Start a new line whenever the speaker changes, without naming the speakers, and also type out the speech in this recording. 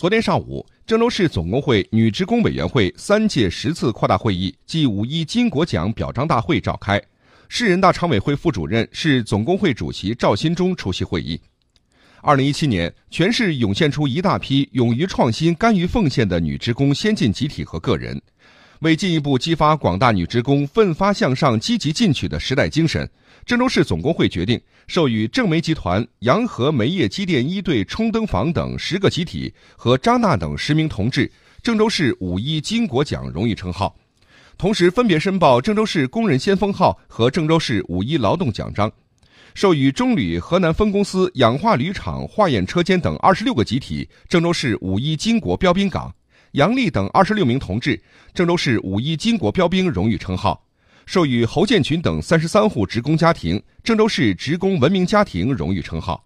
昨天上午，郑州市总工会女职工委员会三届十次扩大会议暨五一巾帼奖表彰大会召开，市人大常委会副主任、市总工会主席赵新忠出席会议。二零一七年，全市涌现出一大批勇于创新、甘于奉献的女职工先进集体和个人。为进一步激发广大女职工奋发向上、积极进取的时代精神，郑州市总工会决定授予正煤集团洋河煤业机电一队冲灯房等十个集体和张娜等十名同志郑州市五一巾帼奖荣誉称号，同时分别申报郑州市工人先锋号和郑州市五一劳动奖章。授予中铝河南分公司氧化铝厂化验车间等二十六个集体郑州市五一巾帼标兵岗。杨丽等二十六名同志，郑州市五一巾帼标兵荣誉称号，授予侯建群等三十三户职工家庭郑州市职工文明家庭荣誉称号。